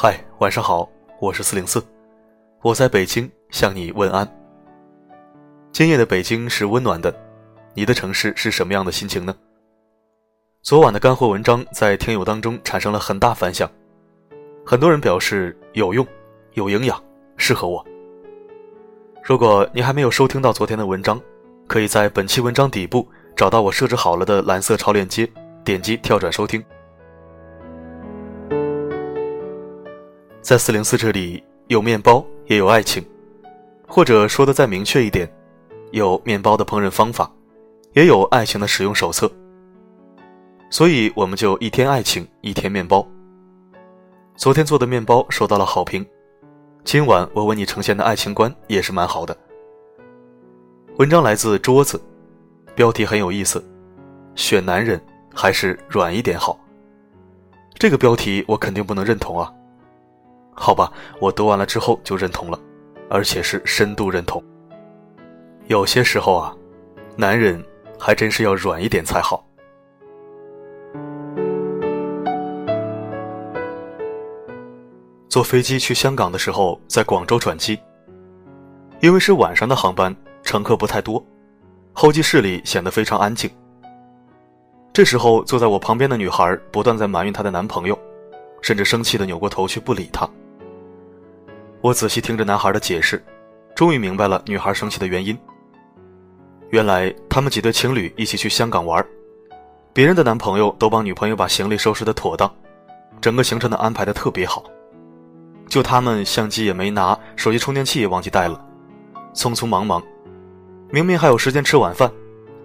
嗨，晚上好，我是四零四，我在北京向你问安。今夜的北京是温暖的，你的城市是什么样的心情呢？昨晚的干货文章在听友当中产生了很大反响，很多人表示有用、有营养，适合我。如果你还没有收听到昨天的文章，可以在本期文章底部找到我设置好了的蓝色超链接，点击跳转收听。在四零四这里有面包，也有爱情，或者说的再明确一点，有面包的烹饪方法，也有爱情的使用手册。所以我们就一天爱情，一天面包。昨天做的面包受到了好评，今晚我为你呈现的爱情观也是蛮好的。文章来自桌子，标题很有意思，选男人还是软一点好。这个标题我肯定不能认同啊。好吧，我读完了之后就认同了，而且是深度认同。有些时候啊，男人还真是要软一点才好。坐飞机去香港的时候，在广州转机，因为是晚上的航班，乘客不太多，候机室里显得非常安静。这时候，坐在我旁边的女孩不断在埋怨她的男朋友，甚至生气的扭过头去不理他。我仔细听着男孩的解释，终于明白了女孩生气的原因。原来他们几对情侣一起去香港玩，别人的男朋友都帮女朋友把行李收拾的妥当，整个行程的安排的特别好，就他们相机也没拿，手机充电器也忘记带了，匆匆忙忙，明明还有时间吃晚饭，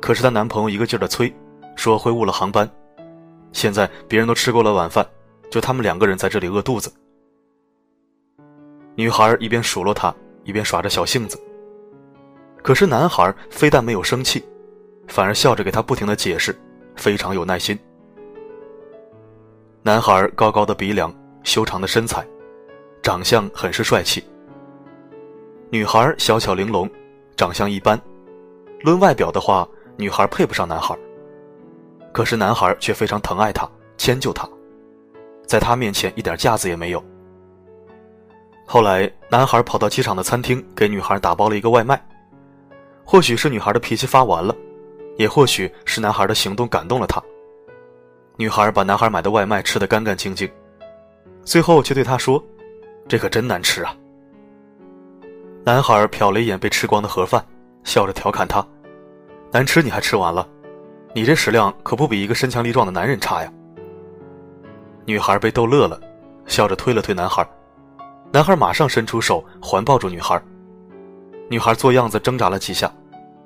可是她男朋友一个劲儿的催，说会误了航班。现在别人都吃过了晚饭，就他们两个人在这里饿肚子。女孩一边数落他，一边耍着小性子。可是男孩非但没有生气，反而笑着给他不停的解释，非常有耐心。男孩高高的鼻梁，修长的身材，长相很是帅气。女孩小巧玲珑，长相一般，论外表的话，女孩配不上男孩。可是男孩却非常疼爱她，迁就她，在她面前一点架子也没有。后来，男孩跑到机场的餐厅给女孩打包了一个外卖。或许是女孩的脾气发完了，也或许是男孩的行动感动了她。女孩把男孩买的外卖吃得干干净净，最后却对他说：“这可真难吃啊！”男孩瞟了一眼被吃光的盒饭，笑着调侃他：“难吃你还吃完了？你这食量可不比一个身强力壮的男人差呀！”女孩被逗乐了，笑着推了推男孩。男孩马上伸出手环抱住女孩，女孩做样子挣扎了几下，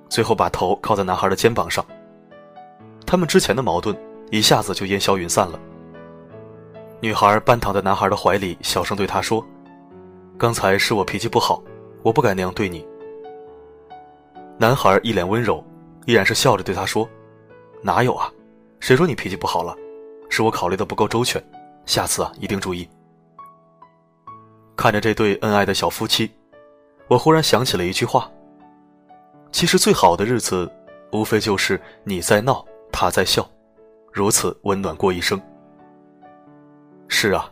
最后把头靠在男孩的肩膀上。他们之前的矛盾一下子就烟消云散了。女孩半躺在男孩的怀里，小声对他说：“刚才是我脾气不好，我不该那样对你。”男孩一脸温柔，依然是笑着对她说：“哪有啊，谁说你脾气不好了？是我考虑的不够周全，下次啊一定注意。”看着这对恩爱的小夫妻，我忽然想起了一句话：其实最好的日子，无非就是你在闹，他在笑，如此温暖过一生。是啊，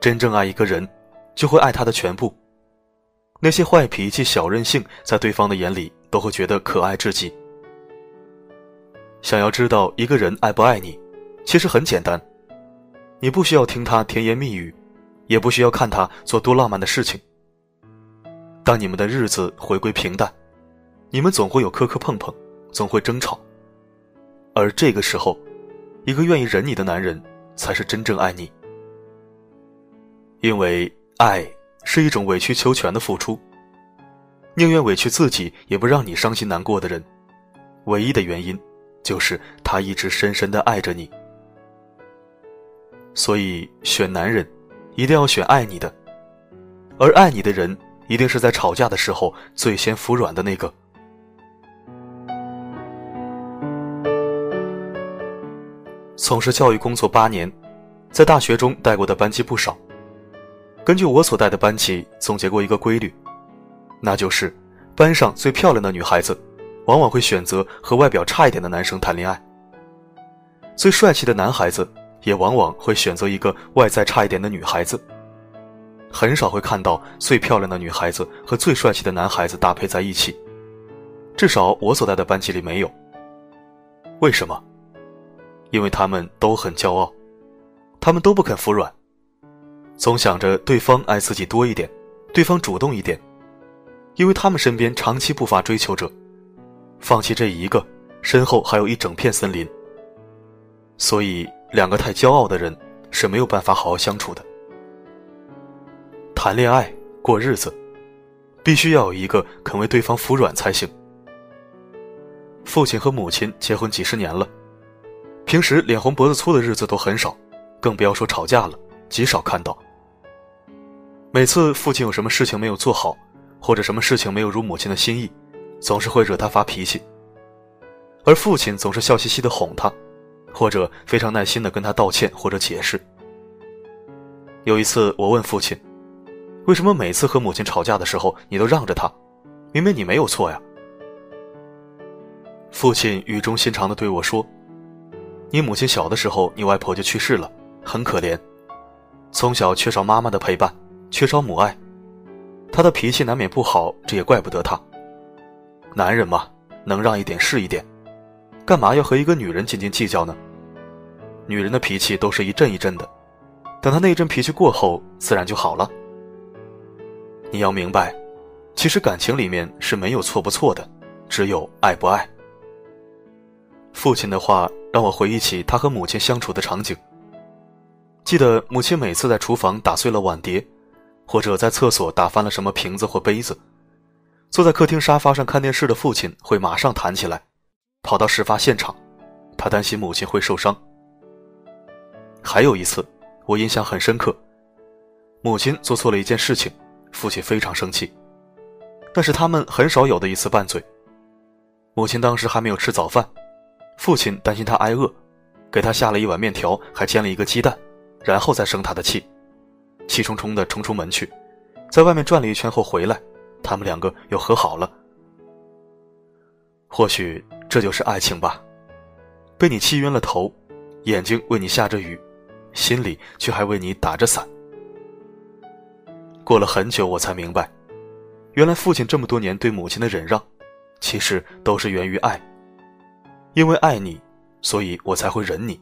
真正爱一个人，就会爱他的全部。那些坏脾气、小任性，在对方的眼里都会觉得可爱至极。想要知道一个人爱不爱你，其实很简单，你不需要听他甜言蜜语。也不需要看他做多浪漫的事情。当你们的日子回归平淡，你们总会有磕磕碰碰，总会争吵。而这个时候，一个愿意忍你的男人，才是真正爱你。因为爱是一种委曲求全的付出，宁愿委屈自己也不让你伤心难过的人，唯一的原因，就是他一直深深的爱着你。所以选男人。一定要选爱你的，而爱你的人一定是在吵架的时候最先服软的那个。从事教育工作八年，在大学中带过的班级不少。根据我所带的班级总结过一个规律，那就是班上最漂亮的女孩子，往往会选择和外表差一点的男生谈恋爱；最帅气的男孩子。也往往会选择一个外在差一点的女孩子，很少会看到最漂亮的女孩子和最帅气的男孩子搭配在一起。至少我所在的班级里没有。为什么？因为他们都很骄傲，他们都不肯服软，总想着对方爱自己多一点，对方主动一点。因为他们身边长期不乏追求者，放弃这一个，身后还有一整片森林。所以，两个太骄傲的人是没有办法好好相处的。谈恋爱过日子，必须要有一个肯为对方服软才行。父亲和母亲结婚几十年了，平时脸红脖子粗的日子都很少，更不要说吵架了，极少看到。每次父亲有什么事情没有做好。或者什么事情没有如母亲的心意，总是会惹他发脾气。而父亲总是笑嘻嘻的哄他，或者非常耐心的跟他道歉或者解释。有一次，我问父亲：“为什么每次和母亲吵架的时候，你都让着她？明明你没有错呀？”父亲语重心长的对我说：“你母亲小的时候，你外婆就去世了，很可怜，从小缺少妈妈的陪伴，缺少母爱。”她的脾气难免不好，这也怪不得她。男人嘛，能让一点是一点，干嘛要和一个女人斤斤计较呢？女人的脾气都是一阵一阵的，等她那一阵脾气过后，自然就好了。你要明白，其实感情里面是没有错不错的，只有爱不爱。父亲的话让我回忆起他和母亲相处的场景。记得母亲每次在厨房打碎了碗碟。或者在厕所打翻了什么瓶子或杯子，坐在客厅沙发上看电视的父亲会马上弹起来，跑到事发现场，他担心母亲会受伤。还有一次，我印象很深刻，母亲做错了一件事情，父亲非常生气，那是他们很少有的一次拌嘴。母亲当时还没有吃早饭，父亲担心他挨饿，给他下了一碗面条，还煎了一个鸡蛋，然后再生他的气。气冲冲的冲出门去，在外面转了一圈后回来，他们两个又和好了。或许这就是爱情吧，被你气晕了头，眼睛为你下着雨，心里却还为你打着伞。过了很久，我才明白，原来父亲这么多年对母亲的忍让，其实都是源于爱。因为爱你，所以我才会忍你。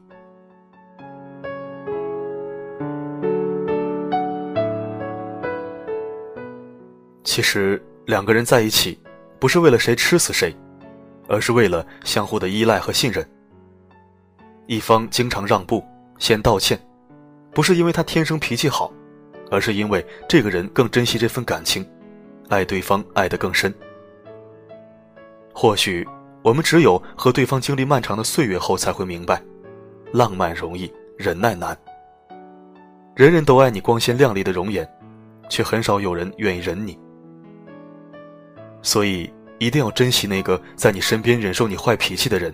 其实两个人在一起，不是为了谁吃死谁，而是为了相互的依赖和信任。一方经常让步，先道歉，不是因为他天生脾气好，而是因为这个人更珍惜这份感情，爱对方爱得更深。或许我们只有和对方经历漫长的岁月后，才会明白，浪漫容易，忍耐难。人人都爱你光鲜亮丽的容颜，却很少有人愿意忍你。所以，一定要珍惜那个在你身边忍受你坏脾气的人，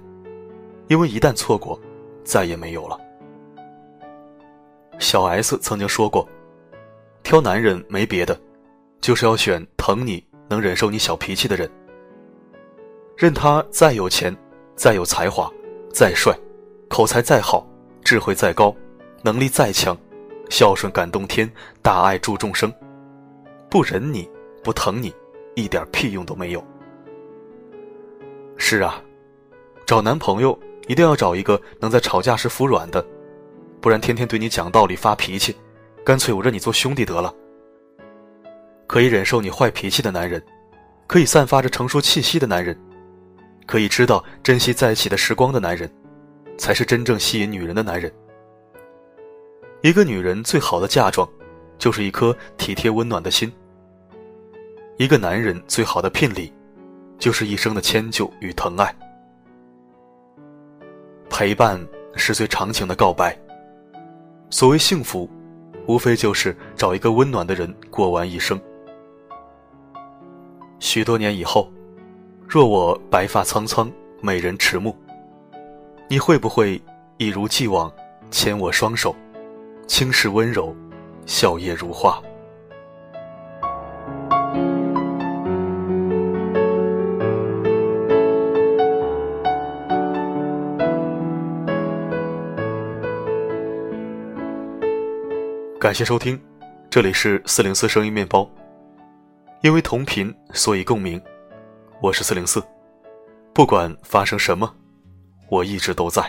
因为一旦错过，再也没有了。小 S 曾经说过：“挑男人没别的，就是要选疼你、能忍受你小脾气的人。任他再有钱、再有才华、再帅、口才再好、智慧再高、能力再强、孝顺感动天、大爱助众生，不忍你不疼你。”一点屁用都没有。是啊，找男朋友一定要找一个能在吵架时服软的，不然天天对你讲道理发脾气，干脆我认你做兄弟得了。可以忍受你坏脾气的男人，可以散发着成熟气息的男人，可以知道珍惜在一起的时光的男人，才是真正吸引女人的男人。一个女人最好的嫁妆，就是一颗体贴温暖的心。一个男人最好的聘礼，就是一生的迁就与疼爱。陪伴是最长情的告白。所谓幸福，无非就是找一个温暖的人过完一生。许多年以后，若我白发苍苍，美人迟暮，你会不会一如既往牵我双手，轻视温柔，笑靥如花？感谢收听，这里是四零四声音面包，因为同频，所以共鸣。我是四零四，不管发生什么，我一直都在。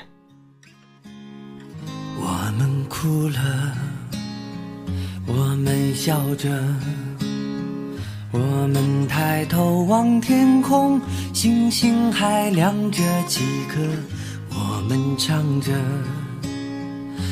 我们哭了，我们笑着，我们抬头望天空，星星还亮着几颗，我们唱着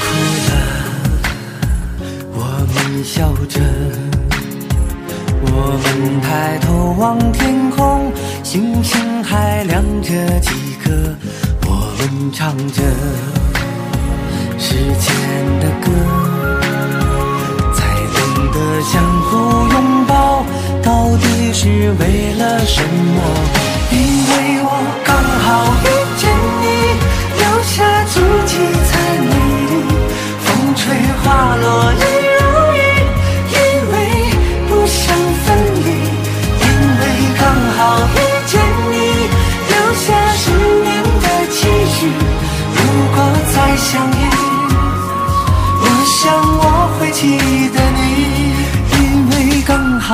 哭了，我们笑着，我们抬头望天空，星星还亮着几颗，我们唱着。时间的歌，才懂得相互拥抱，到底是为了什么？因为我